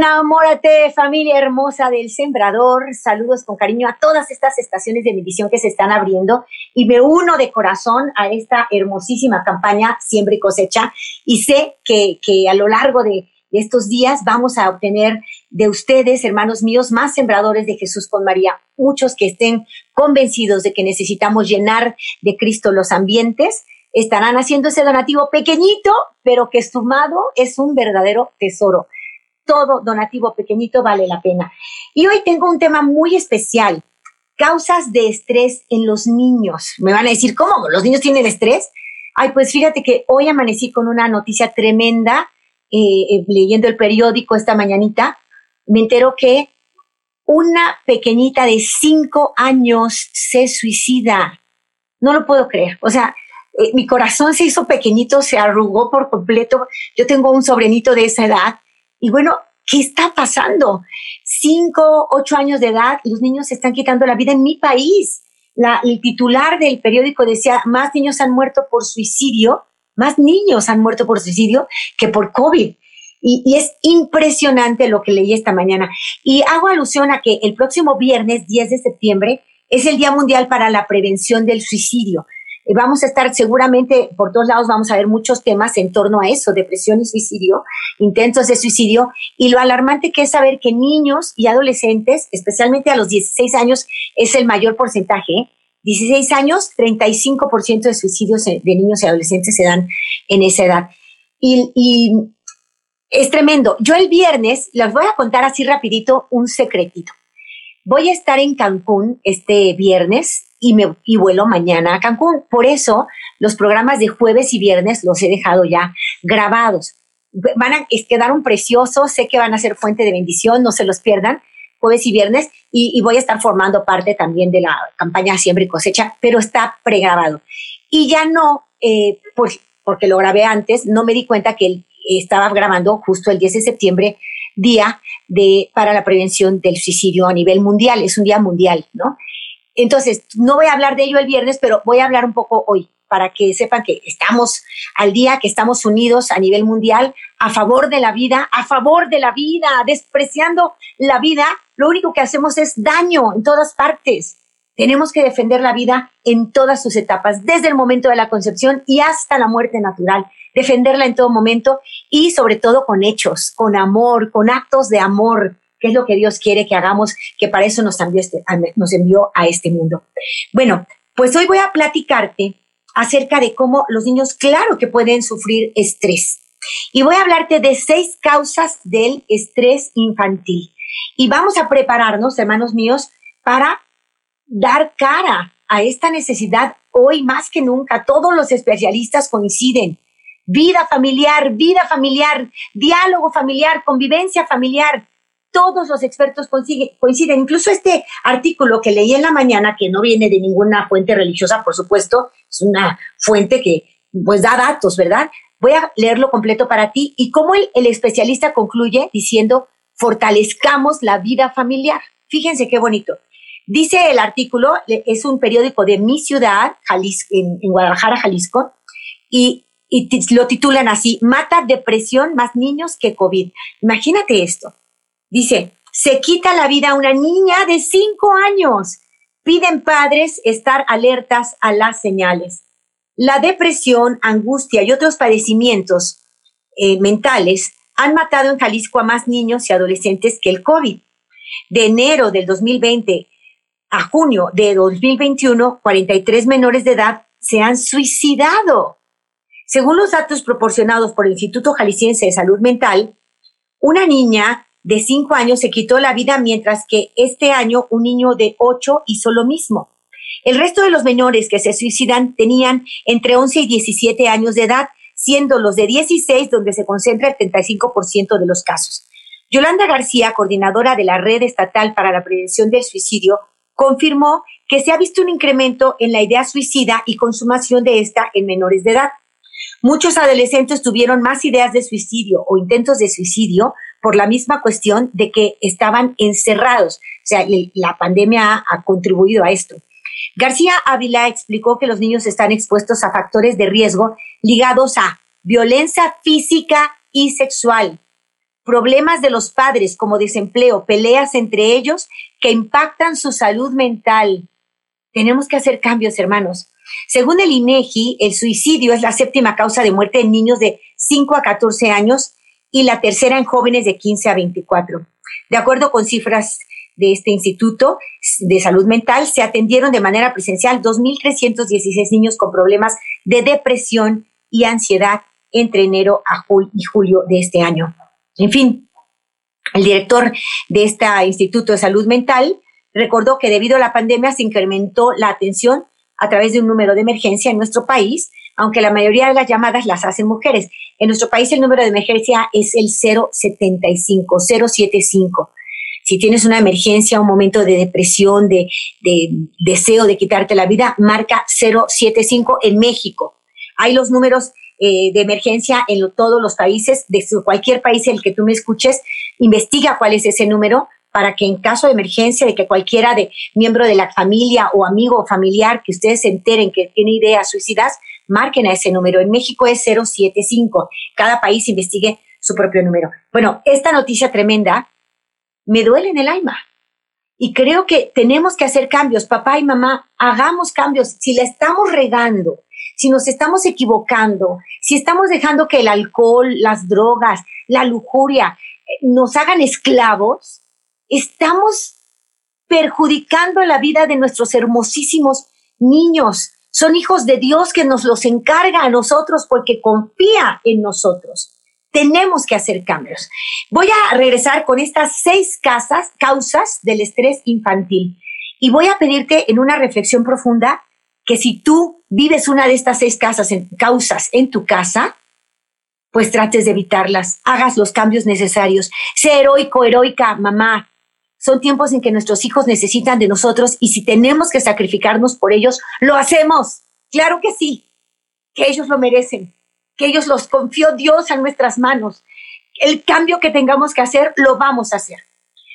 Enamórate, familia hermosa del Sembrador. Saludos con cariño a todas estas estaciones de emisión que se están abriendo y me uno de corazón a esta hermosísima campaña Siembra y Cosecha y sé que, que a lo largo de, de estos días vamos a obtener de ustedes, hermanos míos, más sembradores de Jesús con María, muchos que estén convencidos de que necesitamos llenar de Cristo los ambientes, estarán haciendo ese donativo pequeñito, pero que sumado es un verdadero tesoro. Todo donativo pequeñito vale la pena. Y hoy tengo un tema muy especial, causas de estrés en los niños. Me van a decir, ¿cómo? ¿Los niños tienen estrés? Ay, pues fíjate que hoy amanecí con una noticia tremenda, eh, eh, leyendo el periódico esta mañanita, me entero que una pequeñita de cinco años se suicida. No lo puedo creer. O sea, eh, mi corazón se hizo pequeñito, se arrugó por completo. Yo tengo un sobrinito de esa edad. Y bueno, ¿qué está pasando? Cinco, ocho años de edad, los niños se están quitando la vida en mi país. La, el titular del periódico decía, más niños han muerto por suicidio, más niños han muerto por suicidio que por COVID. Y, y, es impresionante lo que leí esta mañana. Y hago alusión a que el próximo viernes 10 de septiembre es el Día Mundial para la Prevención del Suicidio. Eh, vamos a estar seguramente por todos lados, vamos a ver muchos temas en torno a eso, depresión y suicidio, intentos de suicidio, y lo alarmante que es saber que niños y adolescentes, especialmente a los 16 años, es el mayor porcentaje. 16 años, 35% de suicidios de niños y adolescentes se dan en esa edad. Y, y es tremendo. Yo el viernes les voy a contar así rapidito un secretito. Voy a estar en Cancún este viernes y me y vuelo mañana a Cancún. Por eso los programas de jueves y viernes los he dejado ya grabados. Van a quedar preciosos, sé que van a ser fuente de bendición, no se los pierdan, jueves y viernes, y, voy a estar formando parte también de la campaña Siembra y Cosecha, pero está pregrabado. Y ya no, eh, por, porque lo grabé antes, no me di cuenta que estaba grabando justo el 10 de septiembre, día de, para la prevención del suicidio a nivel mundial. Es un día mundial, ¿no? Entonces, no voy a hablar de ello el viernes, pero voy a hablar un poco hoy para que sepan que estamos al día, que estamos unidos a nivel mundial a favor de la vida, a favor de la vida, despreciando la vida. Lo único que hacemos es daño en todas partes. Tenemos que defender la vida en todas sus etapas, desde el momento de la concepción y hasta la muerte natural defenderla en todo momento y sobre todo con hechos, con amor, con actos de amor, que es lo que Dios quiere que hagamos, que para eso nos envió, este, nos envió a este mundo. Bueno, pues hoy voy a platicarte acerca de cómo los niños, claro que pueden sufrir estrés. Y voy a hablarte de seis causas del estrés infantil. Y vamos a prepararnos, hermanos míos, para dar cara a esta necesidad hoy más que nunca. Todos los especialistas coinciden vida familiar, vida familiar, diálogo familiar, convivencia familiar. Todos los expertos coinciden, incluso este artículo que leí en la mañana, que no viene de ninguna fuente religiosa, por supuesto, es una fuente que pues da datos, ¿verdad? Voy a leerlo completo para ti y cómo el, especialista concluye diciendo, fortalezcamos la vida familiar. Fíjense qué bonito. Dice el artículo, es un periódico de mi ciudad, Jalisco, en, en Guadalajara, Jalisco, y y lo titulan así, mata depresión más niños que COVID. Imagínate esto. Dice, se quita la vida a una niña de cinco años. Piden padres estar alertas a las señales. La depresión, angustia y otros padecimientos eh, mentales han matado en Jalisco a más niños y adolescentes que el COVID. De enero del 2020 a junio de 2021, 43 menores de edad se han suicidado. Según los datos proporcionados por el Instituto Jalisciense de Salud Mental, una niña de 5 años se quitó la vida mientras que este año un niño de 8 hizo lo mismo. El resto de los menores que se suicidan tenían entre 11 y 17 años de edad, siendo los de 16 donde se concentra el 35% de los casos. Yolanda García, coordinadora de la Red Estatal para la Prevención del Suicidio, confirmó que se ha visto un incremento en la idea suicida y consumación de esta en menores de edad. Muchos adolescentes tuvieron más ideas de suicidio o intentos de suicidio por la misma cuestión de que estaban encerrados. O sea, la pandemia ha, contribuido a esto. García Ávila explicó que los niños están expuestos a factores de riesgo ligados a violencia física y sexual, problemas de los padres como desempleo, peleas entre ellos que impactan su salud mental. Tenemos que hacer cambios, hermanos. Según el INEGI, el suicidio es la séptima causa de muerte en niños de 5 a 14 años y la tercera en jóvenes de 15 a 24. De acuerdo con cifras de este Instituto de Salud Mental, se atendieron de manera presencial 2.316 niños con problemas de depresión y ansiedad entre enero a y julio de este año. En fin, el director de este Instituto de Salud Mental recordó que debido a la pandemia se incrementó la atención a través de un número de emergencia en nuestro país, aunque la mayoría de las llamadas las hacen mujeres. En nuestro país el número de emergencia es el 075, 075. Si tienes una emergencia, un momento de depresión, de, deseo de quitarte la vida, marca 075 en México. Hay los números eh, de emergencia en todos los países, de cualquier país en el que tú me escuches, investiga cuál es ese número para que en caso de emergencia, de que cualquiera de miembro de la familia o amigo o familiar que ustedes se enteren que tiene ideas suicidas, marquen a ese número. En México es 075. Cada país investigue su propio número. Bueno, esta noticia tremenda me duele en el alma. Y creo que tenemos que hacer cambios. Papá y mamá, hagamos cambios. Si la estamos regando, si nos estamos equivocando, si estamos dejando que el alcohol, las drogas, la lujuria eh, nos hagan esclavos, estamos perjudicando la vida de nuestros hermosísimos niños. Son hijos de Dios que nos los encarga a nosotros porque confía en nosotros. Tenemos que hacer cambios. Voy a regresar con estas seis casas, causas del estrés infantil y voy a pedirte en una reflexión profunda que si tú vives una de estas seis casas causas en tu casa, pues trates de evitarlas, hagas los cambios necesarios. Sé heroico, heroica, mamá, son tiempos en que nuestros hijos necesitan de nosotros y si tenemos que sacrificarnos por ellos, lo hacemos. Claro que sí, que ellos lo merecen, que ellos los confió Dios en nuestras manos. El cambio que tengamos que hacer, lo vamos a hacer.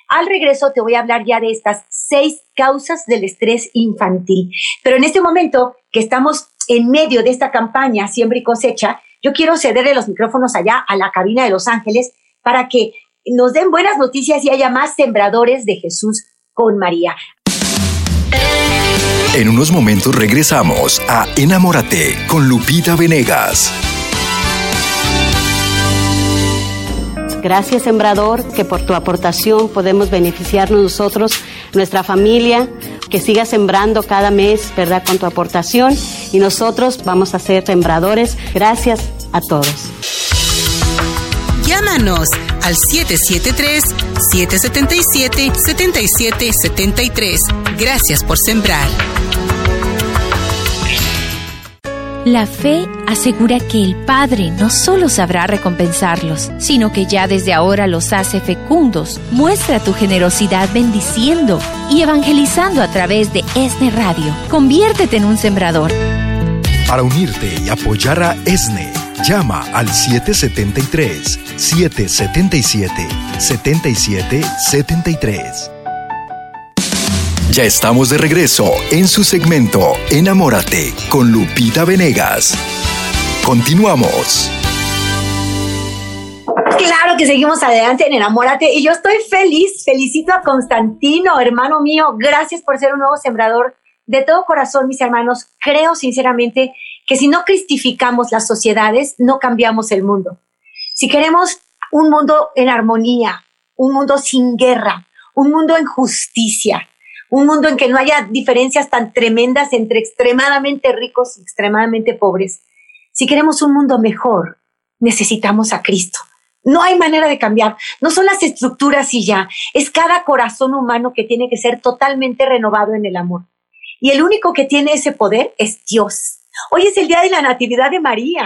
Al regreso te voy a hablar ya de estas seis causas del estrés infantil. Pero en este momento que estamos en medio de esta campaña Siembra y Cosecha, yo quiero cederle los micrófonos allá a la cabina de Los Ángeles para que nos den buenas noticias y haya más sembradores de Jesús con María. En unos momentos regresamos a Enamórate con Lupita Venegas. Gracias, Sembrador, que por tu aportación podemos beneficiarnos nosotros, nuestra familia, que siga sembrando cada mes, ¿verdad?, con tu aportación. Y nosotros vamos a ser sembradores. Gracias a todos. Llámanos al 773-777-7773. Gracias por sembrar. La fe asegura que el Padre no solo sabrá recompensarlos, sino que ya desde ahora los hace fecundos. Muestra tu generosidad bendiciendo y evangelizando a través de ESNE Radio. Conviértete en un sembrador. Para unirte y apoyar a ESNE Llama al 777-777-7773. Ya estamos de regreso en su segmento Enamórate con Lupita Venegas. Continuamos. Claro que seguimos adelante en Enamórate y yo estoy feliz, felicito a Constantino, hermano mío, gracias por ser un nuevo sembrador. De todo corazón, mis hermanos, creo sinceramente que si no cristificamos las sociedades, no cambiamos el mundo. Si queremos un mundo en armonía, un mundo sin guerra, un mundo en justicia, un mundo en que no haya diferencias tan tremendas entre extremadamente ricos y extremadamente pobres, si queremos un mundo mejor, necesitamos a Cristo. No hay manera de cambiar. No son las estructuras y ya. Es cada corazón humano que tiene que ser totalmente renovado en el amor. Y el único que tiene ese poder es Dios. Hoy es el día de la Natividad de María.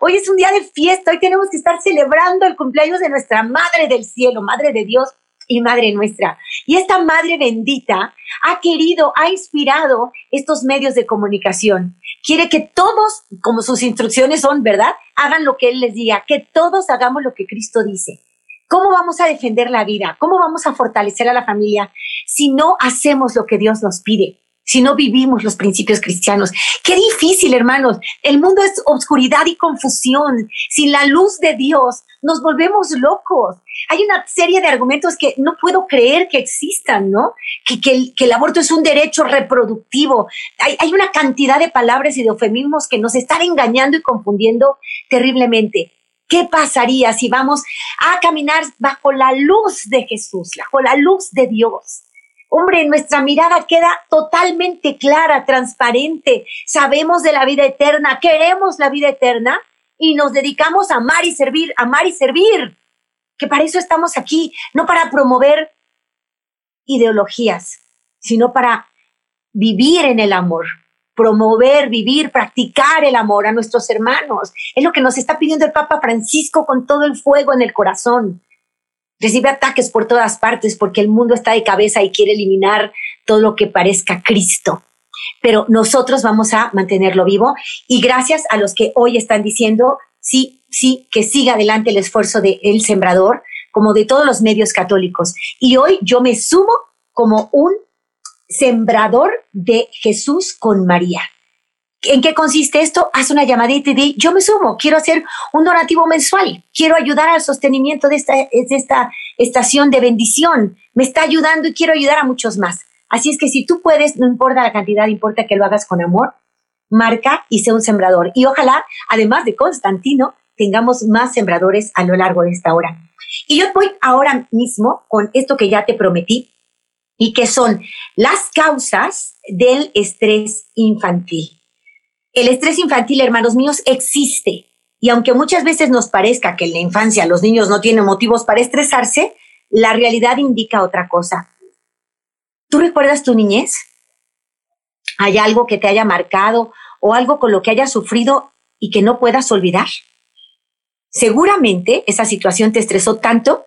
Hoy es un día de fiesta. Hoy tenemos que estar celebrando el cumpleaños de nuestra Madre del Cielo, Madre de Dios y Madre nuestra. Y esta Madre bendita ha querido, ha inspirado estos medios de comunicación. Quiere que todos, como sus instrucciones son, ¿verdad? Hagan lo que Él les diga, que todos hagamos lo que Cristo dice. ¿Cómo vamos a defender la vida? ¿Cómo vamos a fortalecer a la familia si no hacemos lo que Dios nos pide? Si no vivimos los principios cristianos. Qué difícil, hermanos. El mundo es oscuridad y confusión. Sin la luz de Dios nos volvemos locos. Hay una serie de argumentos que no puedo creer que existan, ¿no? Que, que, el, aborto es un derecho reproductivo. Hay, hay una cantidad de palabras y de eufemismos que nos están engañando y confundiendo terriblemente. ¿Qué pasaría si vamos a caminar bajo la luz de Jesús, bajo la luz de Dios? Hombre, nuestra mirada queda totalmente clara, transparente. Sabemos de la vida eterna, queremos la vida eterna y nos dedicamos a amar y servir, amar y servir. Que para eso estamos aquí, no para promover ideologías, sino para vivir en el amor, promover, vivir, practicar el amor a nuestros hermanos. Es lo que nos está pidiendo el Papa Francisco con todo el fuego en el corazón. Recibe ataques por todas partes porque el mundo está de cabeza y quiere eliminar todo lo que parezca Cristo. Pero nosotros vamos a mantenerlo vivo y gracias a los que hoy están diciendo, sí, sí, que siga adelante el esfuerzo de El Sembrador, como de todos los medios católicos. Y hoy yo me sumo como un sembrador de Jesús con María. ¿En qué consiste esto? Haz una llamadita y di, yo me sumo, quiero hacer un donativo mensual, quiero ayudar al sostenimiento de esta, de esta estación de bendición, me está ayudando y quiero ayudar a muchos más. Así es que si tú puedes, no importa la cantidad, importa que lo hagas con amor, marca y sea un sembrador. Y ojalá, además de Constantino, tengamos más sembradores a lo largo de esta hora. Y yo voy ahora mismo con esto que ya te prometí, y que son las causas del estrés infantil. El estrés infantil, hermanos míos, existe. Y aunque muchas veces nos parezca que en la infancia los niños no tienen motivos para estresarse, la realidad indica otra cosa. ¿Tú recuerdas tu niñez? ¿Hay algo que te haya marcado o algo con lo que hayas sufrido y que no puedas olvidar? Seguramente esa situación te estresó tanto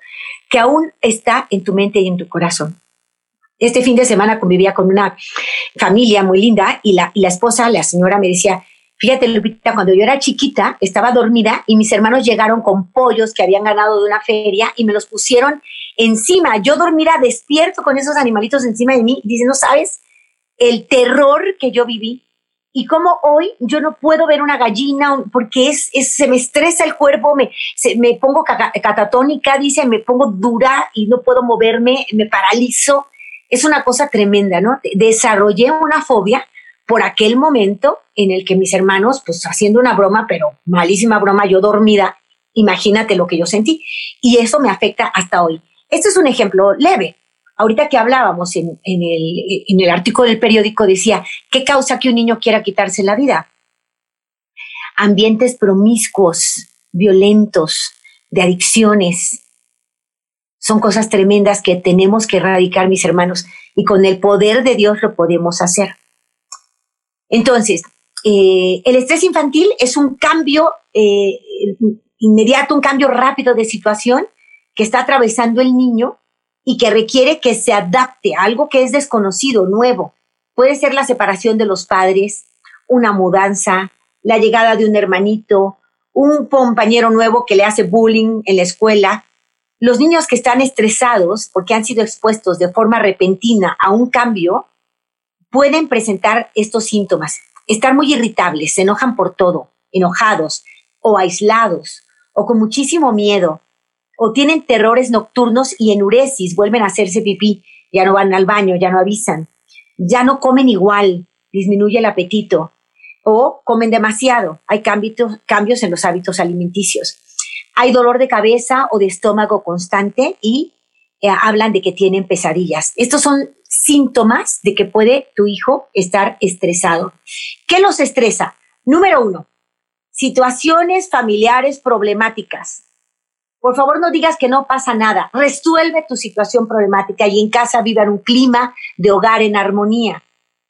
que aún está en tu mente y en tu corazón. Este fin de semana convivía con una familia muy linda y la, y la esposa, la señora, me decía, fíjate Lupita, cuando yo era chiquita estaba dormida y mis hermanos llegaron con pollos que habían ganado de una feria y me los pusieron encima. Yo dormida despierto con esos animalitos encima de mí dice, no sabes el terror que yo viví y cómo hoy yo no puedo ver una gallina porque es, se me estresa el cuerpo, me, me pongo catatónica, dice, me pongo dura y no puedo moverme, me paralizo es una cosa tremenda, ¿no? Desarrollé una fobia por aquel momento en el que mis hermanos, pues haciendo una broma, pero malísima broma, yo dormida, imagínate lo que yo sentí. Y eso me afecta hasta hoy. Este es un ejemplo leve. Ahorita que hablábamos en, el, el artículo del periódico decía, ¿qué causa que un niño quiera quitarse la vida? Ambientes promiscuos, violentos, de adicciones, son cosas tremendas que tenemos que erradicar, mis hermanos, y con el poder de Dios lo podemos hacer. Entonces, eh, el estrés infantil es un cambio eh, inmediato, un cambio rápido de situación que está atravesando el niño y que requiere que se adapte a algo que es desconocido, nuevo. Puede ser la separación de los padres, una mudanza, la llegada de un hermanito, un compañero nuevo que le hace bullying en la escuela, los niños que están estresados porque han sido expuestos de forma repentina a un cambio pueden presentar estos síntomas. Estar muy irritables, se enojan por todo, enojados o aislados o con muchísimo miedo o tienen terrores nocturnos y enuresis, vuelven a hacerse pipí, ya no van al baño, ya no avisan, ya no comen igual, disminuye el apetito o comen demasiado, hay cambios, cambios en los hábitos alimenticios hay dolor de cabeza o de estómago constante y eh, hablan de que tienen pesadillas. Estos son síntomas de que puede tu hijo estar estresado. ¿Qué los estresa? Número uno, situaciones familiares problemáticas. Por favor, no digas que no pasa nada. Resuelve tu situación problemática y en casa vivan un clima de hogar en armonía.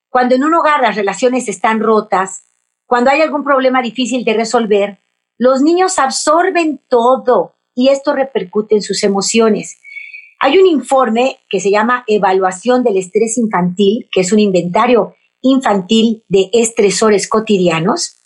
Cuando en un hogar las relaciones están rotas Cuando hay algún problema difícil de resolver, los niños absorben todo y esto repercute en sus emociones. Hay un informe que se llama Evaluación del Estrés Infantil, que es un inventario infantil de estresores cotidianos,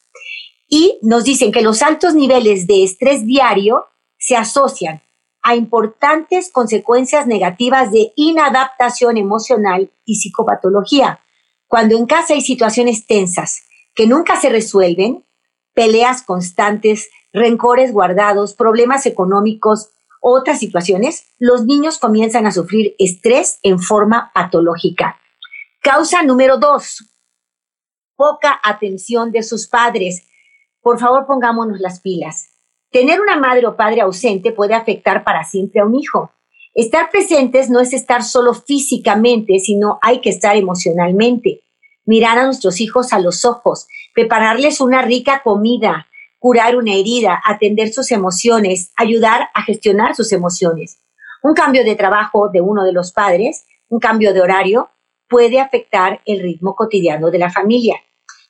y nos dicen que los altos niveles de estrés diario se asocian a importantes consecuencias negativas de inadaptación emocional y psicopatología. Cuando en casa hay situaciones tensas que nunca se resuelven, peleas constantes, rencores guardados, problemas económicos, otras situaciones, los niños comienzan a sufrir estrés en forma patológica. Causa número dos, poca atención de sus padres. Por favor, pongámonos las pilas. Tener una madre o padre ausente puede afectar para siempre a un hijo. Estar presentes no es estar solo físicamente, sino hay que estar emocionalmente. Mirar a nuestros hijos a los ojos, prepararles una rica comida, curar una herida, atender sus emociones, ayudar a gestionar sus emociones. Un cambio de trabajo de uno de los padres, un cambio de horario, puede afectar el ritmo cotidiano de la familia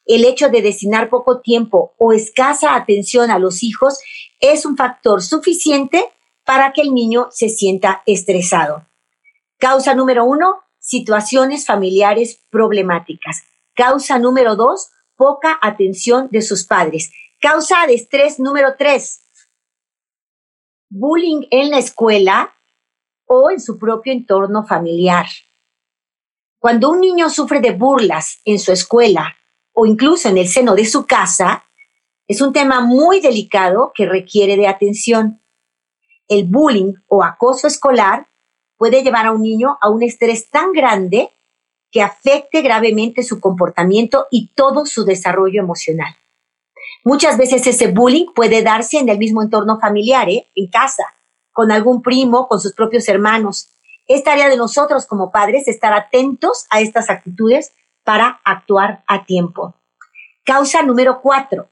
el hecho de destinar poco tiempo o escasa atención a los hijos es un factor suficiente para que el niño se sienta estresado. Causa número uno, situaciones familiares problemáticas. Causa número dos, poca atención de sus padres. Causa de estrés número tres, bullying en la escuela o en su propio entorno familiar. Cuando un niño sufre de burlas en su escuela o incluso en el seno de su casa, es un tema muy delicado que requiere de atención. El bullying o acoso escolar puede llevar a un niño a un estrés tan grande que afecte gravemente su comportamiento y todo su desarrollo emocional. Muchas veces ese bullying puede darse en el mismo entorno familiar, ¿eh? en casa, con algún primo, con sus propios hermanos. Es tarea de nosotros como padres estar atentos a estas actitudes para actuar a tiempo. Causa número cuatro,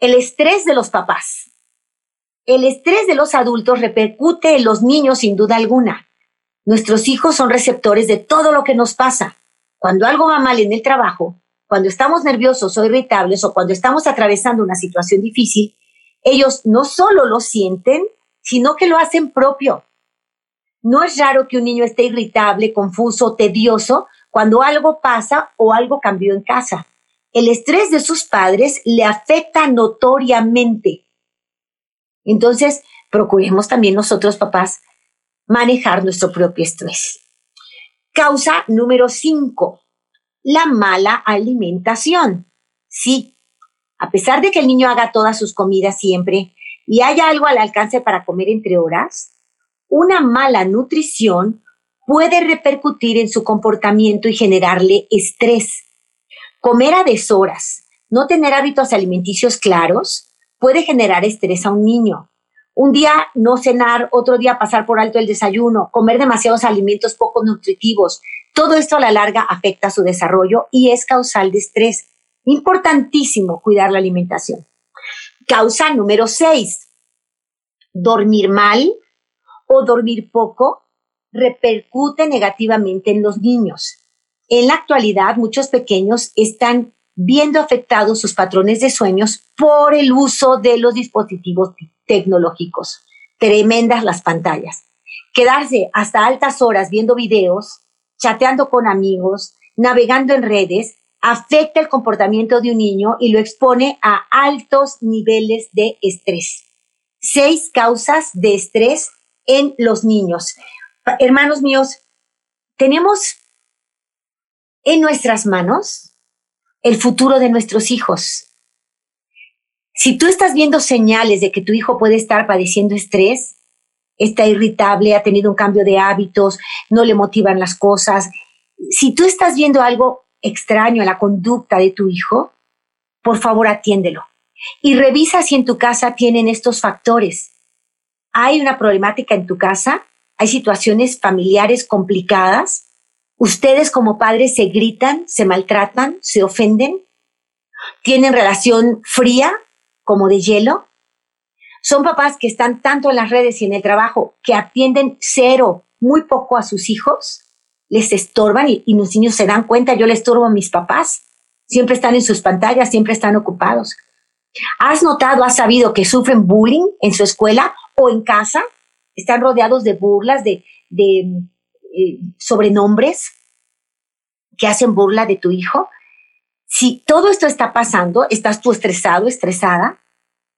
el estrés de los papás. El estrés de los adultos repercute en los niños sin duda alguna. Nuestros hijos son receptores de todo lo que nos pasa. Cuando algo va mal en el trabajo, cuando estamos nerviosos o irritables o cuando estamos atravesando una situación difícil, ellos no solo lo sienten, sino que lo hacen propio. No es raro que un niño esté irritable, confuso, tedioso, cuando algo pasa o algo cambió en casa. El estrés de sus padres le afecta notoriamente. Entonces, procuremos también nosotros, papás, manejar nuestro propio estrés. Causa número 5, la mala alimentación. Sí, a pesar de que el niño haga todas sus comidas siempre y haya algo al alcance para comer entre horas, una mala nutrición puede repercutir en su comportamiento y generarle estrés. Comer a deshoras, no tener hábitos alimenticios claros, puede generar estrés a un niño. Un día no cenar, otro día pasar por alto el desayuno, comer demasiados alimentos poco nutritivos, todo esto a la larga afecta su desarrollo y es causal de estrés. Importantísimo cuidar la alimentación. Causa número 6. Dormir mal o dormir poco repercute negativamente en los niños. En la actualidad, muchos pequeños están viendo afectados sus patrones de sueños por el uso de los dispositivos tecnológicos. Tremendas las pantallas. Quedarse hasta altas horas viendo videos, chateando con amigos, navegando en redes, afecta el comportamiento de un niño y lo expone a altos niveles de estrés. Seis causas de estrés en los niños hermanos míos, tenemos en nuestras manos el futuro de nuestros hijos. Si tú estás viendo señales de que tu hijo puede estar padeciendo estrés, está irritable, ha tenido un cambio de hábitos, no le motivan las cosas, si tú estás viendo algo extraño a la conducta de tu hijo, por favor atiéndelo y revisa si en tu casa tienen estos factores. ¿Hay una problemática en tu casa? hay situaciones familiares complicadas, ustedes como padres se gritan, se maltratan, se ofenden, tienen relación fría como de hielo. Son papás que están tanto en las redes y en el trabajo que atienden cero, muy poco a sus hijos, les estorban y, los niños se dan cuenta, yo le estorbo a mis papás. Siempre están en sus pantallas, siempre están ocupados. ¿Has notado, has sabido que sufren bullying en su escuela o en casa? Están rodeados de burlas, de, eh, sobrenombres que hacen burla de tu hijo. Si todo esto está pasando, estás tú estresado, estresada,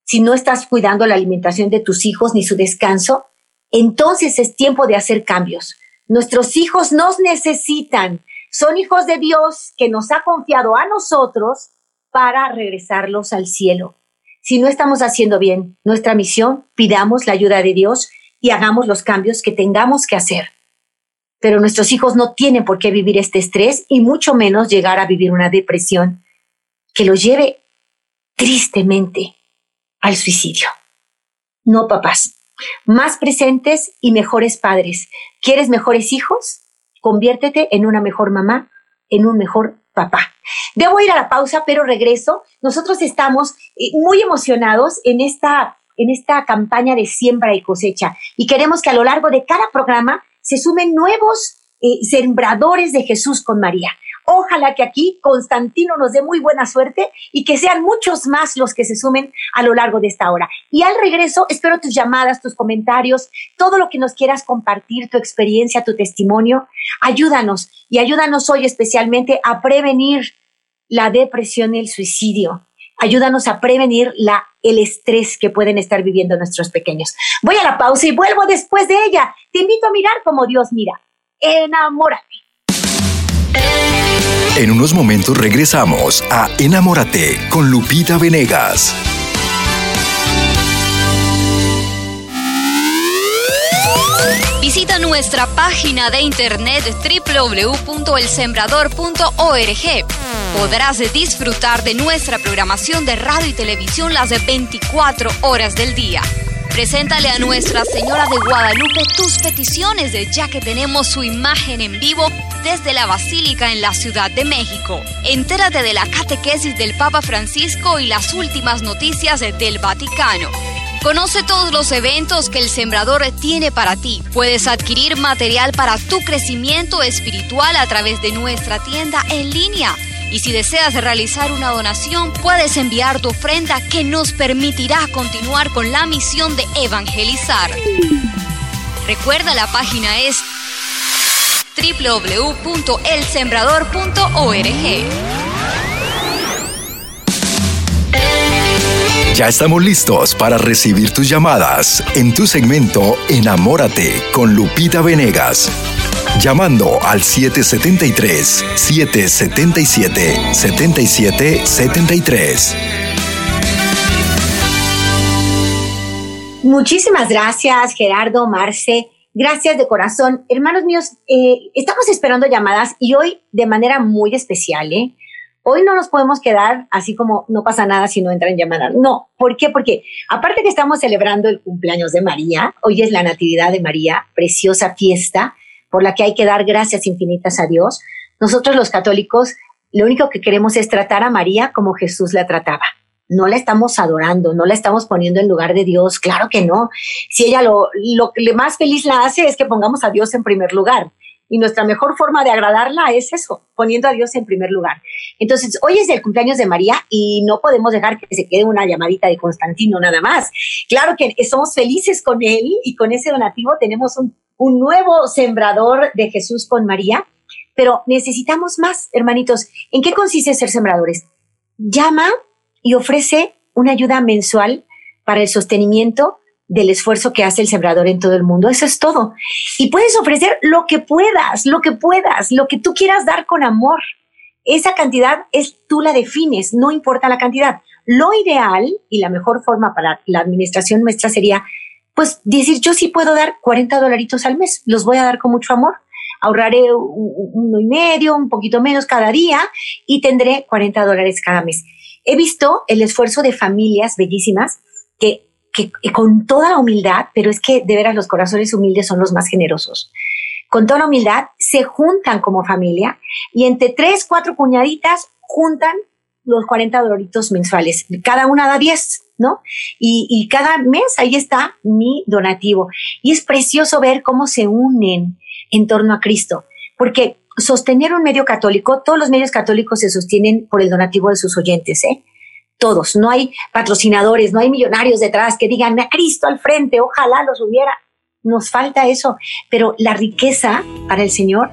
si no estás cuidando la alimentación de tus hijos ni su descanso, entonces es tiempo de hacer cambios. Nuestros hijos nos necesitan. Son hijos de Dios que nos ha confiado a nosotros para regresarlos al cielo. Si no estamos haciendo bien nuestra misión, pidamos la ayuda de Dios y hagamos los cambios que tengamos que hacer. Pero nuestros hijos no tienen por qué vivir este estrés y mucho menos llegar a vivir una depresión que los lleve tristemente al suicidio. No, papás. Más presentes y mejores padres. ¿Quieres mejores hijos? Conviértete en una mejor mamá, en un mejor papá. Debo ir a la pausa, pero regreso. Nosotros estamos eh, muy emocionados en esta, en esta campaña de siembra y cosecha y queremos que a lo largo de cada programa se sumen nuevos eh, sembradores de Jesús con María. Ojalá que aquí Constantino nos dé muy buena suerte y que sean muchos más los que se sumen a lo largo de esta hora. Y al regreso, espero tus llamadas, tus comentarios, todo lo que nos quieras compartir, tu experiencia, tu testimonio. Ayúdanos y ayúdanos hoy especialmente a prevenir la depresión y el suicidio. Ayúdanos a prevenir la, el estrés que pueden estar viviendo nuestros pequeños. Voy a la pausa y vuelvo después de ella. Te invito a mirar como Dios mira. Enamórate. En unos momentos regresamos a Enamórate con Lupita Venegas. Visita nuestra página de internet www.elsembrador.org. Podrás disfrutar de nuestra programación de radio y televisión las 24 horas del día. Preséntale a Nuestra Señora de Guadalupe tus peticiones, ya que tenemos su imagen en vivo desde la Basílica en la Ciudad de México. Entérate de la catequesis del Papa Francisco y las últimas noticias del Vaticano. Conoce todos los eventos que el Sembrador tiene para ti. Puedes adquirir material para tu crecimiento espiritual a través de nuestra tienda en línea y si deseas realizar una donación, puedes enviar tu ofrenda que nos permitirá continuar con la misión de evangelizar. Recuerda, la página es www.elsembrador.org. Ya estamos listos para recibir tus llamadas en tu segmento Enamórate con Lupita Venegas llamando al 773-777-7773. Muchísimas gracias, Gerardo, Marce. Gracias de corazón. Hermanos míos, eh, estamos esperando llamadas y hoy de manera muy especial, ¿eh? Hoy no nos podemos quedar así como no pasa nada si no entran llamadas. No, ¿por qué? Porque aparte que estamos celebrando el cumpleaños de María, hoy es la Natividad de María, preciosa fiesta, por la que hay que dar gracias infinitas a Dios. Nosotros los católicos lo único que queremos es tratar a María como Jesús la trataba. No la estamos adorando, no la estamos poniendo en lugar de Dios, claro que no. Si ella lo, lo que más feliz la hace es que pongamos a Dios en primer lugar. Y nuestra mejor forma de agradarla es eso, poniendo a Dios en primer lugar. Entonces, hoy es el cumpleaños de María y no podemos dejar que se quede una llamadita de Constantino nada más. Claro que somos felices con él y con ese donativo tenemos un un nuevo sembrador de Jesús con María, pero necesitamos más, hermanitos. ¿En qué consiste ser sembradores? Llama y ofrece una ayuda mensual para el sostenimiento del esfuerzo que hace el sembrador en todo el mundo. Eso es todo. Y puedes ofrecer lo que puedas, lo que puedas, lo que tú quieras dar con amor. Esa cantidad es tú la defines, no importa la cantidad. Lo ideal y la mejor forma para la administración nuestra sería pues decir, yo sí puedo dar 40 dolaritos al mes, los voy a dar con mucho amor, ahorraré uno y medio, un poquito menos cada día y tendré 40 dólares cada mes. He visto el esfuerzo de familias bellísimas que, que, con toda la humildad, pero es que de veras los corazones humildes son los más generosos. Con toda la humildad se juntan como familia y entre tres, cuatro cuñaditas juntan los 40 dolaritos mensuales. Cada una da 10. ¿no? Y, cada mes ahí está mi donativo. Y es precioso ver cómo se unen en torno a Cristo, porque sostener un medio católico, todos los medios católicos se sostienen por el donativo de sus oyentes, ¿eh? Todos, no hay patrocinadores, no hay millonarios detrás que digan, a Cristo al frente, ojalá los hubiera. Nos falta eso, pero la riqueza para el Señor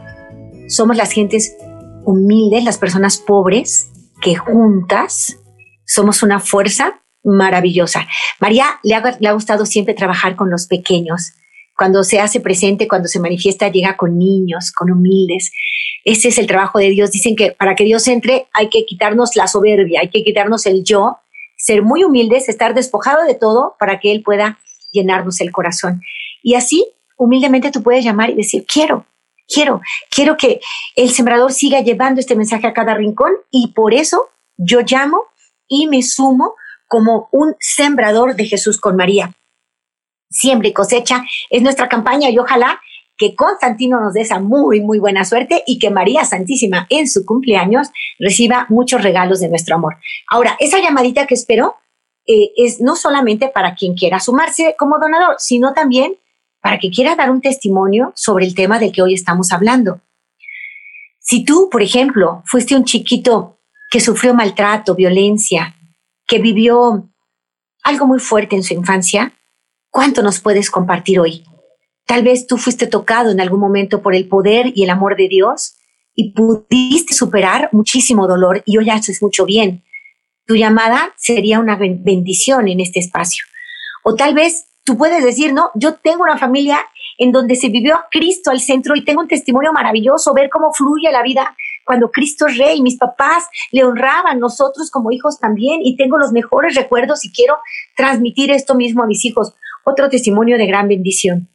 somos las gentes humildes, las personas pobres, que juntas somos una fuerza maravillosa. María le ha, le ha gustado siempre trabajar con los pequeños. Cuando se hace presente, cuando se manifiesta, llega con niños, con humildes. Ese es el trabajo de Dios. Dicen que para que Dios entre hay que quitarnos la soberbia, hay que quitarnos el yo, ser muy humildes, estar despojado de todo para que Él pueda llenarnos el corazón. Y así, humildemente tú puedes llamar y decir, quiero, quiero, quiero que el sembrador siga llevando este mensaje a cada rincón y por eso yo llamo y me sumo como un sembrador de Jesús con María. Siempre cosecha es nuestra campaña y ojalá que Constantino nos dé esa muy, muy buena suerte y que María Santísima en su cumpleaños reciba muchos regalos de nuestro amor. Ahora, esa llamadita que espero eh, es no solamente para quien quiera sumarse como donador, sino también para que quiera dar un testimonio sobre el tema del que hoy estamos hablando. Si tú, por ejemplo, fuiste un chiquito que sufrió maltrato, violencia, que vivió algo muy fuerte en su infancia, ¿cuánto nos puedes compartir hoy? Tal vez tú fuiste tocado en algún momento por el poder y el amor de Dios y pudiste superar muchísimo dolor y hoy haces mucho bien. Tu llamada sería una bendición en este espacio. O tal vez tú puedes decir, no, yo tengo una familia en donde se vivió a Cristo al centro y tengo un testimonio maravilloso, ver cómo fluye la vida cuando Cristo es rey, mis papás le honraban, nosotros como hijos también, y tengo los mejores recuerdos y quiero transmitir esto mismo a mis hijos. Otro testimonio de gran bendición.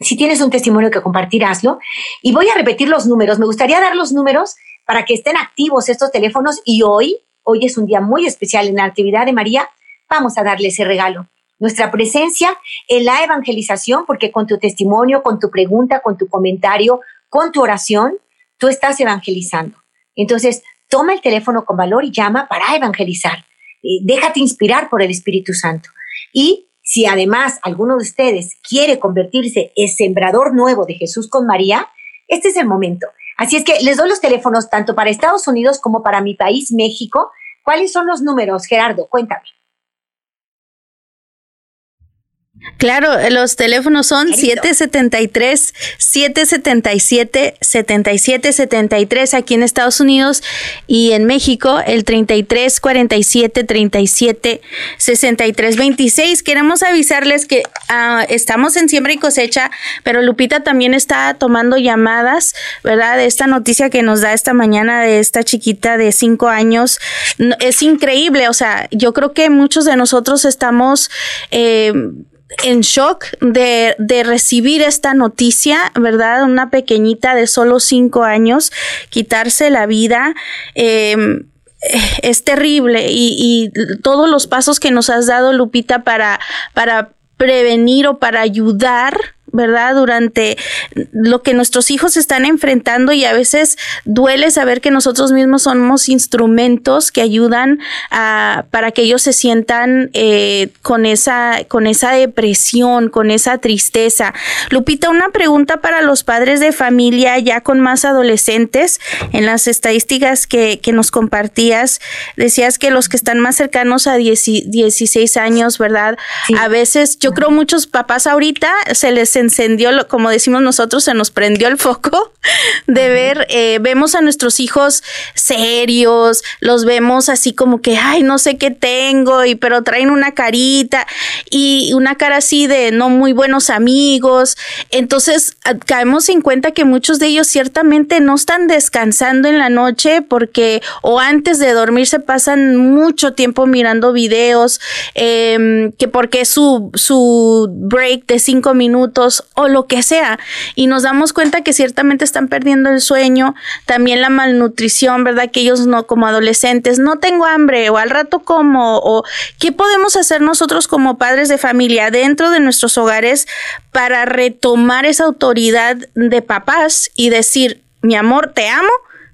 Si tienes un testimonio que compartir, hazlo. Y voy a repetir los números. Me gustaría dar los números para que estén activos estos teléfonos y hoy, hoy es un día muy especial en la actividad de María, vamos a darle ese regalo nuestra presencia en la evangelización, porque con tu testimonio, con tu pregunta, con tu comentario, con tu oración, tú estás evangelizando. Entonces, toma el teléfono con valor y llama para evangelizar. Eh, déjate inspirar por el Espíritu Santo. Y si además alguno de ustedes quiere convertirse en sembrador nuevo de Jesús con María, este es el momento. Así es que les doy los teléfonos tanto para Estados Unidos como para mi país, México. ¿Cuáles son los números, Gerardo? Cuéntame. Claro, los teléfonos son 773 777 7773 aquí en Estados Unidos y en México el 33 47 37 63 26. Queremos avisarles que uh, estamos en siembra y cosecha, pero Lupita también está tomando llamadas, ¿verdad? De esta noticia que nos da esta mañana de esta chiquita de 5 años. Es increíble, o sea, yo creo que muchos de nosotros estamos eh, en shock de, de, recibir esta noticia, ¿verdad? Una pequeñita de solo cinco años, quitarse la vida. Eh, es terrible y, y, todos los pasos que nos has dado, Lupita, para, para prevenir o para ayudar ¿verdad? Durante lo que nuestros hijos están enfrentando y a veces duele saber que nosotros mismos somos instrumentos que ayudan a, para que ellos se sientan eh, con, esa, con esa depresión, con esa tristeza. Lupita, una pregunta para los padres de familia ya con más adolescentes. En las estadísticas que, que nos compartías, decías que los que están más cercanos a 16 años, ¿verdad? A veces, yo creo muchos papás ahorita se les encendió, como decimos nosotros, se nos prendió el foco de ver, eh, vemos a nuestros hijos serios, los vemos así como que, ay, no sé qué tengo, y pero traen una carita y una cara así de no muy buenos amigos. Entonces, caemos en cuenta que muchos de ellos ciertamente no están descansando en la noche porque o antes de dormir se pasan mucho tiempo mirando videos, eh, que porque su, su break de cinco minutos o lo que sea. Y nos damos cuenta que ciertamente están perdiendo el sueño, también la malnutrición, ¿verdad? Que ellos no, como adolescentes, no tengo hambre o al rato como, o qué podemos hacer nosotros como padres de familia dentro de nuestros hogares para retomar esa autoridad de papás y decir, mi amor, te amo,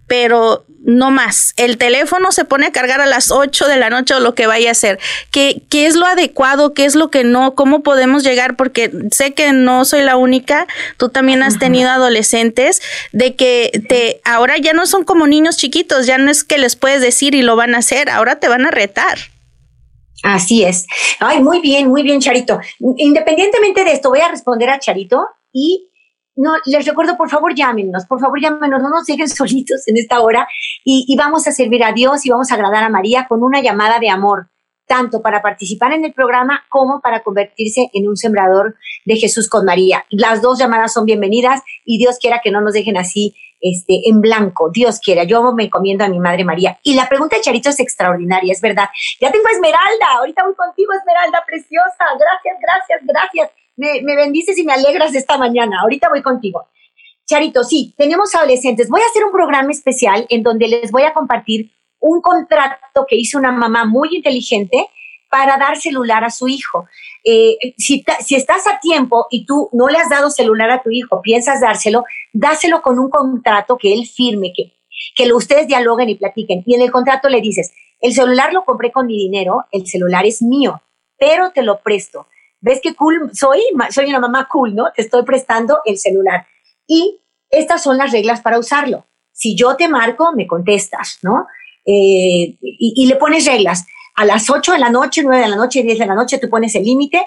pero no más. El teléfono se pone a cargar a las 8 de la noche o lo que vaya a hacer. ¿Qué, ¿Qué es lo adecuado? ¿Qué es lo que no? ¿Cómo podemos llegar? Porque sé que no soy la única, tú también has tenido adolescentes, de que te ahora ya no son como niños chiquitos, ya no es que les puedes decir y lo van a hacer, ahora te van a retar. Así es. Ay, muy bien, muy bien, Charito. Independientemente de esto, voy a responder a Charito y no, les recuerdo, por favor, llámenos, por favor, llámenos, no nos dejen solitos en esta hora y, vamos a servir a Dios y vamos a agradar a María con una llamada de amor, tanto para participar en el programa como para convertirse en un sembrador de Jesús con María. Las dos llamadas son bienvenidas y Dios quiera que no nos dejen así este, en blanco, Dios quiera, yo me encomiendo a mi Madre María. Y la pregunta de Charito es extraordinaria, es verdad. Ya tengo a Esmeralda, ahorita voy contigo, Esmeralda, preciosa, gracias, gracias, gracias me, bendices y me alegras esta mañana. Ahorita voy contigo. Charito, sí, tenemos adolescentes. Voy a hacer un programa especial en donde les voy a compartir un contrato que hizo una mamá muy inteligente para dar celular a su hijo. Eh, si, si, estás a tiempo y tú no le has dado celular a tu hijo, piensas dárselo, dáselo con un contrato que él firme, que, que lo, ustedes dialoguen y platiquen. Y en el contrato le dices, el celular lo compré con mi dinero, el celular es mío, pero te lo presto. ¿Ves qué cool soy? Soy una mamá cool, ¿no? Te estoy prestando el celular. Y estas son las reglas para usarlo. Si yo te marco, me contestas, ¿no? Eh, y, le pones reglas. A las 8 de la noche, 9 de la noche, 10 de la noche, tú pones el límite.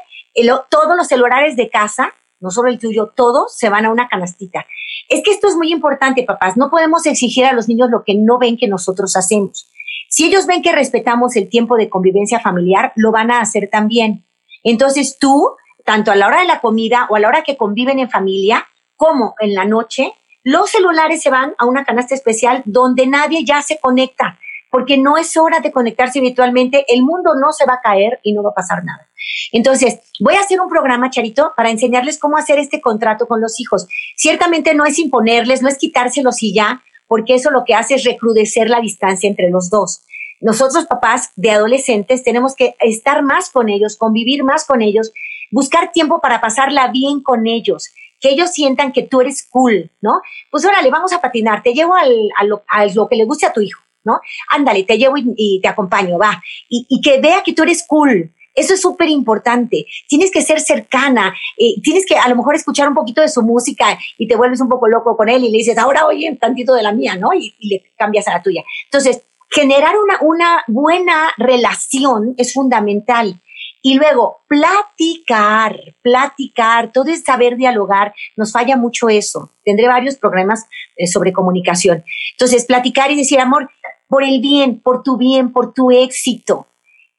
Todos los celulares de casa, no solo el tuyo, todos se van a una canastita. Es que esto es muy importante, papás. No podemos exigir a los niños lo que no ven que nosotros hacemos. Si ellos ven que respetamos el tiempo de convivencia familiar, lo van a hacer también. Entonces tú, tanto a la hora de la comida o a la hora que conviven en familia, como en la noche, los celulares se van a una canasta especial donde nadie ya se conecta, porque no es hora de conectarse virtualmente, el mundo no se va a caer y no va a pasar nada. Entonces, voy a hacer un programa, Charito, para enseñarles cómo hacer este contrato con los hijos. Ciertamente no es imponerles, no es quitárselos y ya, porque eso lo que hace es recrudecer la distancia entre los dos. Nosotros, papás de adolescentes, tenemos que estar más con ellos, convivir más con ellos, buscar tiempo para pasarla bien con ellos, que ellos sientan que tú eres cool, ¿no? Pues órale, vamos a patinar, te llevo al, a, lo, lo que le guste a tu hijo, ¿no? Ándale, te llevo y, te acompaño, va. Y, y, que vea que tú eres cool. Eso es súper importante. Tienes que ser cercana. Eh, tienes que a lo mejor escuchar un poquito de su música y te vuelves un poco loco con él y le dices, ahora oye un tantito de la mía, ¿no? Y le cambias a la tuya. Entonces, generar una, una buena relación es fundamental. Y luego, platicar, platicar, todo es saber dialogar. Nos falla mucho eso. Tendré varios programas eh, sobre comunicación. Entonces, platicar y decir, amor, por el bien, por tu bien, por tu éxito.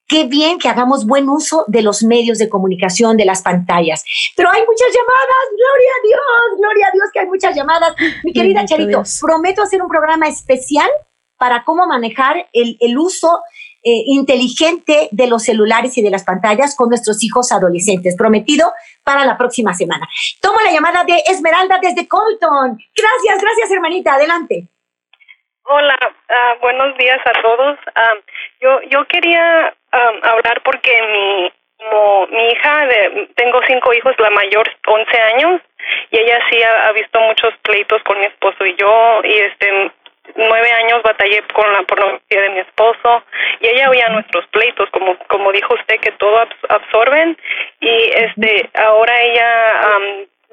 Qué bien que hagamos buen uso de los medios de comunicación, de las pantallas. Pero hay muchas llamadas, gloria a Dios, gloria a Dios que hay muchas llamadas. Mi querida Charito, prometo hacer un programa especial para cómo manejar el, el uso eh, inteligente de los celulares y de las pantallas con nuestros hijos adolescentes. Prometido para la próxima semana. Tomo la llamada de Esmeralda desde Colton. Gracias, gracias hermanita. Adelante. Hola, ah, buenos días a todos. Ah, yo, yo quería ah, hablar porque mi, como mi hija, de, tengo cinco hijos, la mayor 11 años, y ella sí ha, visto muchos pleitos con mi esposo y yo, y este nueve años batallé con la pornografía de mi esposo y ella oía nuestros pleitos, como como dijo usted que todo absorben y este ahora ella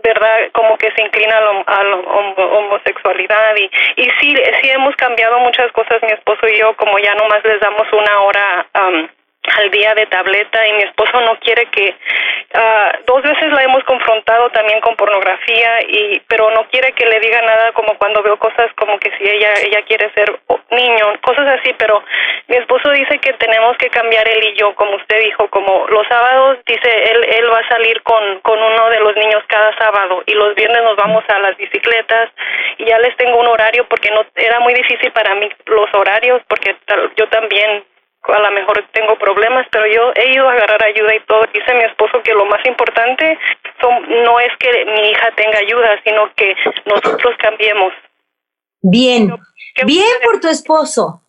verdad como que se inclina a la homosexualidad y y sí sí hemos cambiado muchas cosas mi esposo y yo como ya nomás les damos una hora al día de tableta y mi esposo no quiere que uh, dos veces la hemos confrontado también con pornografía y pero no quiere que le diga nada como cuando veo cosas como que si ella ella quiere ser niño cosas así pero mi esposo dice que tenemos que cambiar él y yo como usted dijo como los sábados dice él él va a salir con con uno de los niños cada sábado y los viernes nos vamos a las bicicletas y ya les tengo un horario porque no era muy difícil para mí los horarios porque yo también a lo mejor tengo problemas, pero yo he ido a agarrar ayuda y todo. Dice mi esposo que lo más importante son, no es que mi hija tenga ayuda, sino que nosotros cambiemos. Bien, bien por tu esposo.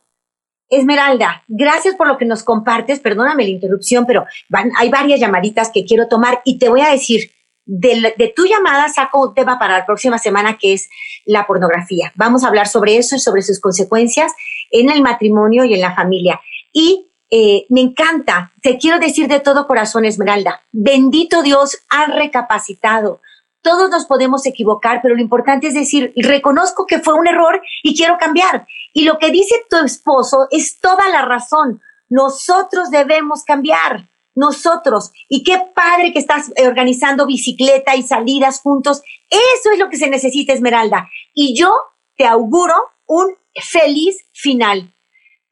Esmeralda, gracias por lo que nos compartes. Perdóname la interrupción, pero van, hay varias llamaditas que quiero tomar y te voy a decir, de, tu llamada saco un tema para la próxima semana que es la pornografía. Vamos a hablar sobre eso y sobre sus consecuencias en el matrimonio y en la familia. Y eh, me encanta, te quiero decir de todo corazón, Esmeralda, bendito Dios, ha recapacitado. Todos nos podemos equivocar, pero lo importante es decir, reconozco que fue un error y quiero cambiar. Y lo que dice tu esposo es toda la razón. Nosotros debemos cambiar nosotros. Y qué padre que estás organizando bicicleta y salidas juntos. Eso es lo que se necesita, Esmeralda. Y yo te auguro un feliz final.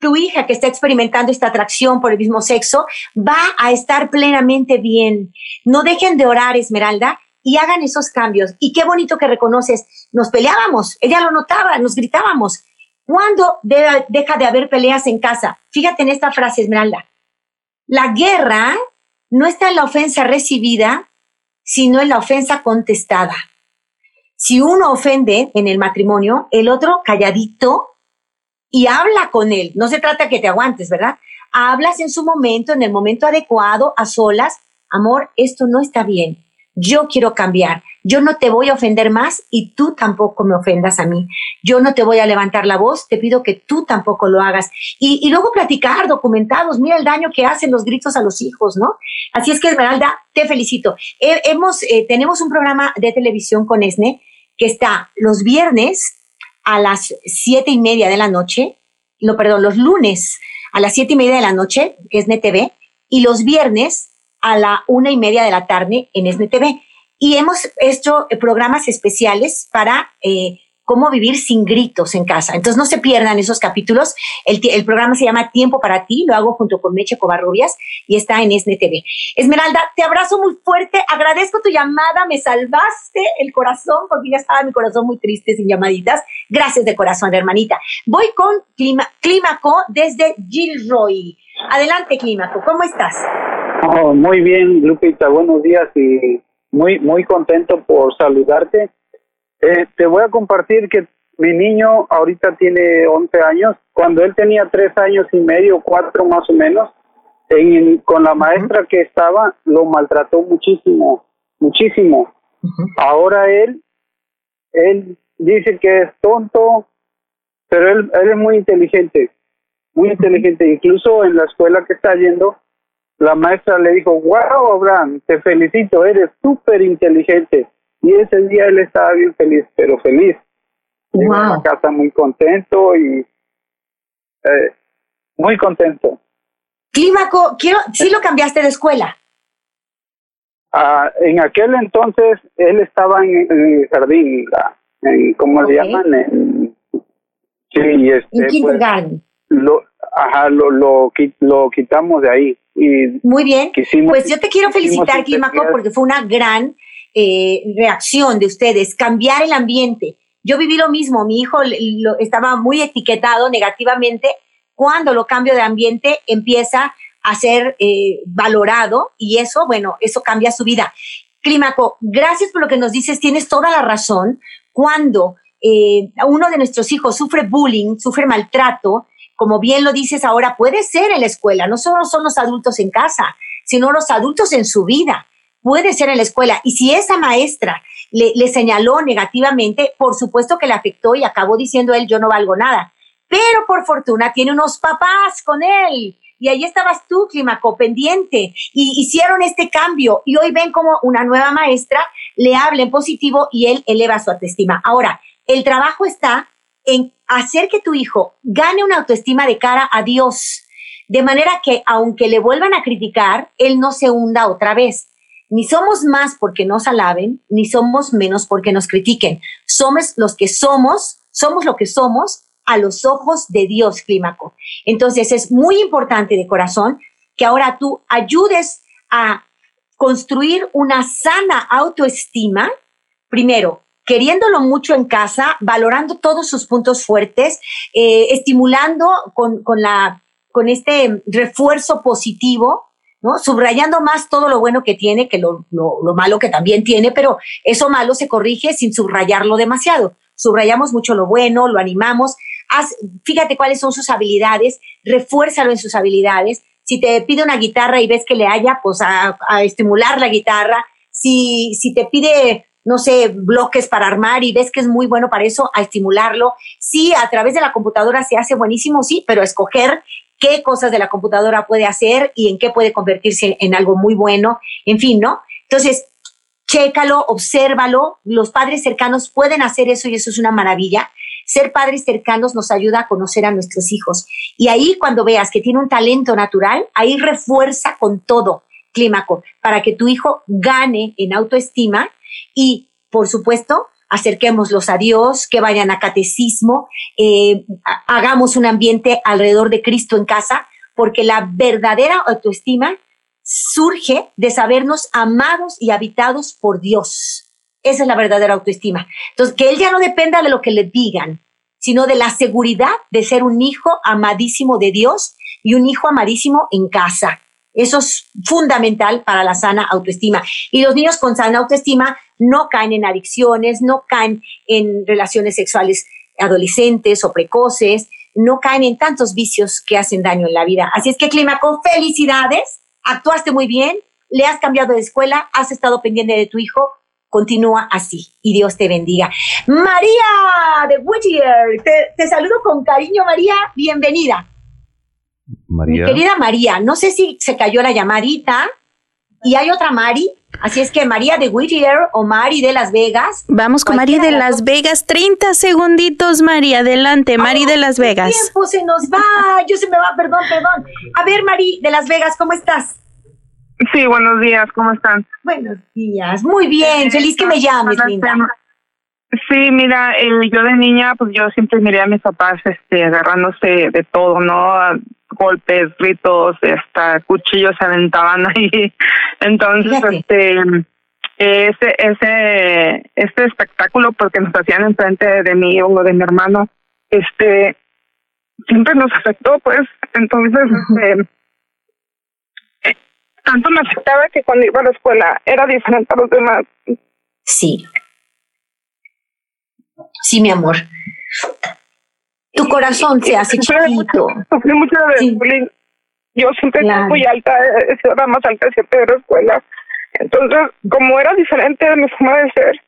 Tu hija que está experimentando esta atracción por el mismo sexo va a estar plenamente bien. No dejen de orar, Esmeralda, y hagan esos cambios. Y qué bonito que reconoces, nos peleábamos, ella lo notaba, nos gritábamos. ¿Cuándo deja de haber peleas en casa? Fíjate en esta frase, Esmeralda. La guerra no está en la ofensa recibida, sino en la ofensa contestada. Si uno ofende en el matrimonio, el otro calladito y habla con él. No se trata que te aguantes, ¿verdad? Hablas en su momento, en el momento adecuado, a solas. Amor, esto no está bien yo quiero cambiar, yo no te voy a ofender más y tú tampoco me ofendas a mí, yo no te voy a levantar la voz, te pido que tú tampoco lo hagas. Y, luego platicar, documentados, mira el daño que hacen los gritos a los hijos, ¿no? Así es que Esmeralda, te felicito. hemos, eh, tenemos un programa de televisión con ESNE que está los viernes a las siete y media de la noche, no, perdón, los lunes a las siete y media de la noche, que es NTV, y los viernes a la una y media de la tarde en SNTV. Y hemos hecho eh, programas especiales para eh, cómo vivir sin gritos en casa. Entonces no se pierdan esos capítulos. El, programa se llama Tiempo para ti, lo hago junto con Meche Covarrubias y está en SNTV. Esmeralda, te abrazo muy fuerte, agradezco tu llamada, me salvaste el corazón porque ya estaba mi corazón muy triste sin llamaditas. Gracias de corazón, hermanita. Voy con Clímaco desde Gilroy. Adelante, Clímaco, ¿cómo estás? Oh, muy bien, Lupita, buenos días y muy, muy contento por saludarte. Eh, te voy a compartir que mi niño ahorita tiene 11 años. Cuando él tenía 3 años y medio, 4 más o menos, con la maestra que estaba, lo maltrató muchísimo, muchísimo. Ahora él, él dice que es tonto, pero él, él es muy inteligente, muy inteligente. Incluso en la escuela que está yendo, la maestra le dijo, wow, Abraham, te felicito, eres súper inteligente. Y ese día él estaba bien feliz, pero feliz. Llegó a casa muy contento y eh, muy contento. Clímaco, quiero, ¿sí lo cambiaste de escuela? Ah, en aquel entonces él estaba en, el jardín, en, ¿cómo se llaman? En, sí, este, en pues, lo, ajá, lo, lo, lo quitamos de ahí. Muy bien. pues yo te quiero felicitar, Clímaco, porque fue una gran eh, reacción de ustedes, cambiar el ambiente. Yo viví lo mismo, mi hijo lo, estaba muy etiquetado negativamente. Cuando lo cambio de ambiente empieza a ser eh, valorado y eso, bueno, eso cambia su vida. Clímaco, gracias por lo que nos dices, tienes toda la razón. Cuando eh, uno de nuestros hijos sufre bullying, sufre maltrato, como bien lo dices ahora, puede ser en la escuela, no solo son los adultos en casa, sino los adultos en su vida. Puede ser en la escuela. Y si esa maestra le, le señaló negativamente, por supuesto que le afectó y acabó diciendo él, yo no valgo nada. Pero por fortuna tiene unos papás con él. Y ahí estabas tú, Climaco, pendiente. Y hicieron este cambio. Y hoy ven como una nueva maestra le habla en positivo y él eleva su autoestima. Ahora, el trabajo está en hacer que tu hijo gane una autoestima de cara a Dios, de manera que aunque le vuelvan a criticar, él no se hunda otra vez. Ni somos más porque nos alaben, ni somos menos porque nos critiquen. Somos los que somos, somos lo que somos a los ojos de Dios, Clímaco. Entonces es muy importante de corazón que ahora tú ayudes a construir una sana autoestima, primero, queriéndolo mucho en casa, valorando todos sus puntos fuertes, eh, estimulando con, con, la, con este refuerzo positivo, ¿no? Subrayando más todo lo bueno que tiene que lo, lo, lo, malo que también tiene, pero eso malo se corrige sin subrayarlo demasiado. Subrayamos mucho lo bueno, lo animamos. Haz, fíjate cuáles son sus habilidades, refuérzalo en sus habilidades. Si te pide una guitarra y ves que le haya, pues a, estimular la guitarra si, si te pide no sé, bloques para armar y ves que es muy bueno para eso, a estimularlo. Sí, a través de la computadora se hace buenísimo, sí, pero escoger qué cosas de la computadora puede hacer y en qué puede convertirse en algo muy bueno, en fin, ¿no? Entonces, chécalo, obsérvalo. Los padres cercanos pueden hacer eso y eso es una maravilla. Ser padres cercanos nos ayuda a conocer a nuestros hijos. Y ahí cuando veas que tiene un talento natural, ahí refuerza con todo, Clímaco, para que tu hijo gane en autoestima y, por supuesto, acerquémoslos a Dios, que vayan a catecismo, eh, hagamos un ambiente alrededor de Cristo en casa, porque la verdadera autoestima surge de sabernos amados y habitados por Dios. Esa es la verdadera autoestima. Entonces, que Él ya no dependa de lo que le digan, sino de la seguridad de ser un hijo amadísimo de Dios y un hijo amadísimo en casa. Eso es fundamental para la sana autoestima. Y los niños con sana autoestima no caen en adicciones, no caen en relaciones sexuales adolescentes o precoces, no caen en tantos vicios que hacen daño en la vida. Así es que, Clímaco, felicidades actuaste muy bien, le has cambiado de escuela, has estado pendiente de tu hijo, continúa así y Dios te bendiga. María de Whittier, te, saludo con cariño, María, bienvenida. María. Mi querida María, no sé si se cayó la llamadita y hay otra Mari, así es que María de Whittier o Mari de Las Vegas. Vamos con Mari de Las Vegas, 30 segunditos, María, adelante, Mari de Las Vegas. El tiempo se nos va, yo se me va, perdón, perdón. A ver, Mari de Las Vegas, ¿cómo estás? Sí, buenos días, ¿cómo están? Buenos días, muy bien, feliz que me llames, linda. Sí, mira, eh, yo de niña, pues yo siempre miré a mis papás este, agarrándose de todo, ¿no? Golpes, gritos, hasta cuchillos se aventaban ahí. Entonces, este ese ese este espectáculo porque nos hacían enfrente de mí o de mi hermano este siempre nos afectó pues entonces este tanto me afectaba que cuando iba a la escuela era diferente a los demás. Sí. Sí, mi amor. Tu corazón se hace chiquito. Sufrí mucho de Yo siempre fui muy alta, sido la más alta siempre de la escuela. Entonces, como era diferente de mi forma de ser,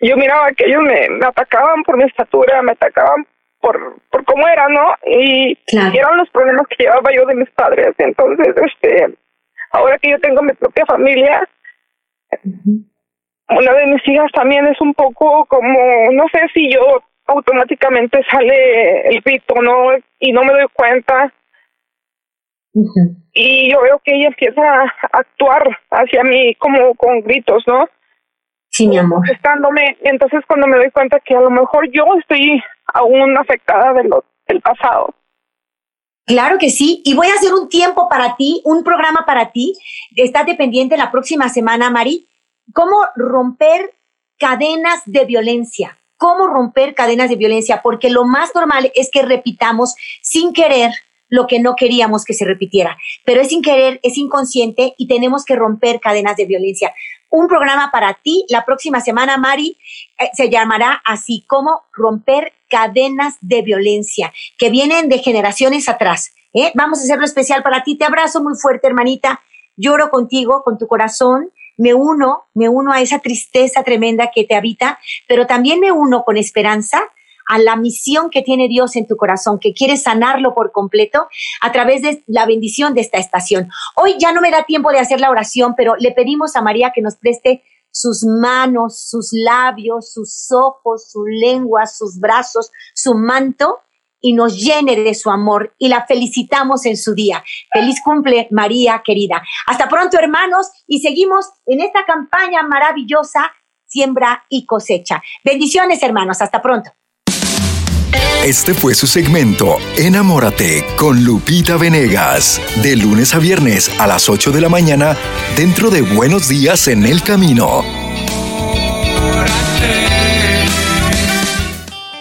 yo miraba que ellos me, me atacaban por mi estatura, me atacaban por, por cómo era, ¿no? Y, eran los problemas que llevaba yo de mis padres. Entonces, este, ahora que yo tengo mi propia familia, una de mis hijas también es un poco como, no sé si yo automáticamente sale el grito, ¿no? Y no me doy cuenta. Y yo veo que ella empieza a actuar hacia mí como con gritos, ¿no? Sí, mi amor. Estándome. Entonces, cuando me doy cuenta que a lo mejor yo estoy aún afectada de lo, del pasado. Claro que sí, y voy a hacer un tiempo para ti, un programa para ti. Estás dependiente la próxima semana, Mari. ¿Cómo romper cadenas de violencia? ¿Cómo romper cadenas de violencia? Porque lo más normal es que repitamos sin querer lo que no queríamos que se repitiera, pero es sin querer, es inconsciente y tenemos que romper cadenas de violencia un programa para ti. La próxima semana, Mari, eh, se llamará así como romper cadenas de violencia que vienen de generaciones atrás. ¿eh? Vamos a hacerlo especial para ti. Te abrazo muy fuerte, hermanita. Lloro contigo, con tu corazón. Me uno, me uno a esa tristeza tremenda que te habita, pero también me uno con esperanza a la misión que tiene Dios en tu corazón, que quiere sanarlo por completo a través de la bendición de esta estación. Hoy ya no me da tiempo de hacer la oración, pero le pedimos a María que nos preste sus manos, sus labios, sus ojos, su lengua, sus brazos, su manto y nos llene de su amor y la felicitamos en su día. Feliz cumple, María querida. Hasta pronto, hermanos, y seguimos en esta campaña maravillosa, siembra y cosecha. Bendiciones, hermanos. Hasta pronto. Este fue su segmento Enamórate con Lupita Venegas, de lunes a viernes a las 8 de la mañana dentro de Buenos Días en el Camino.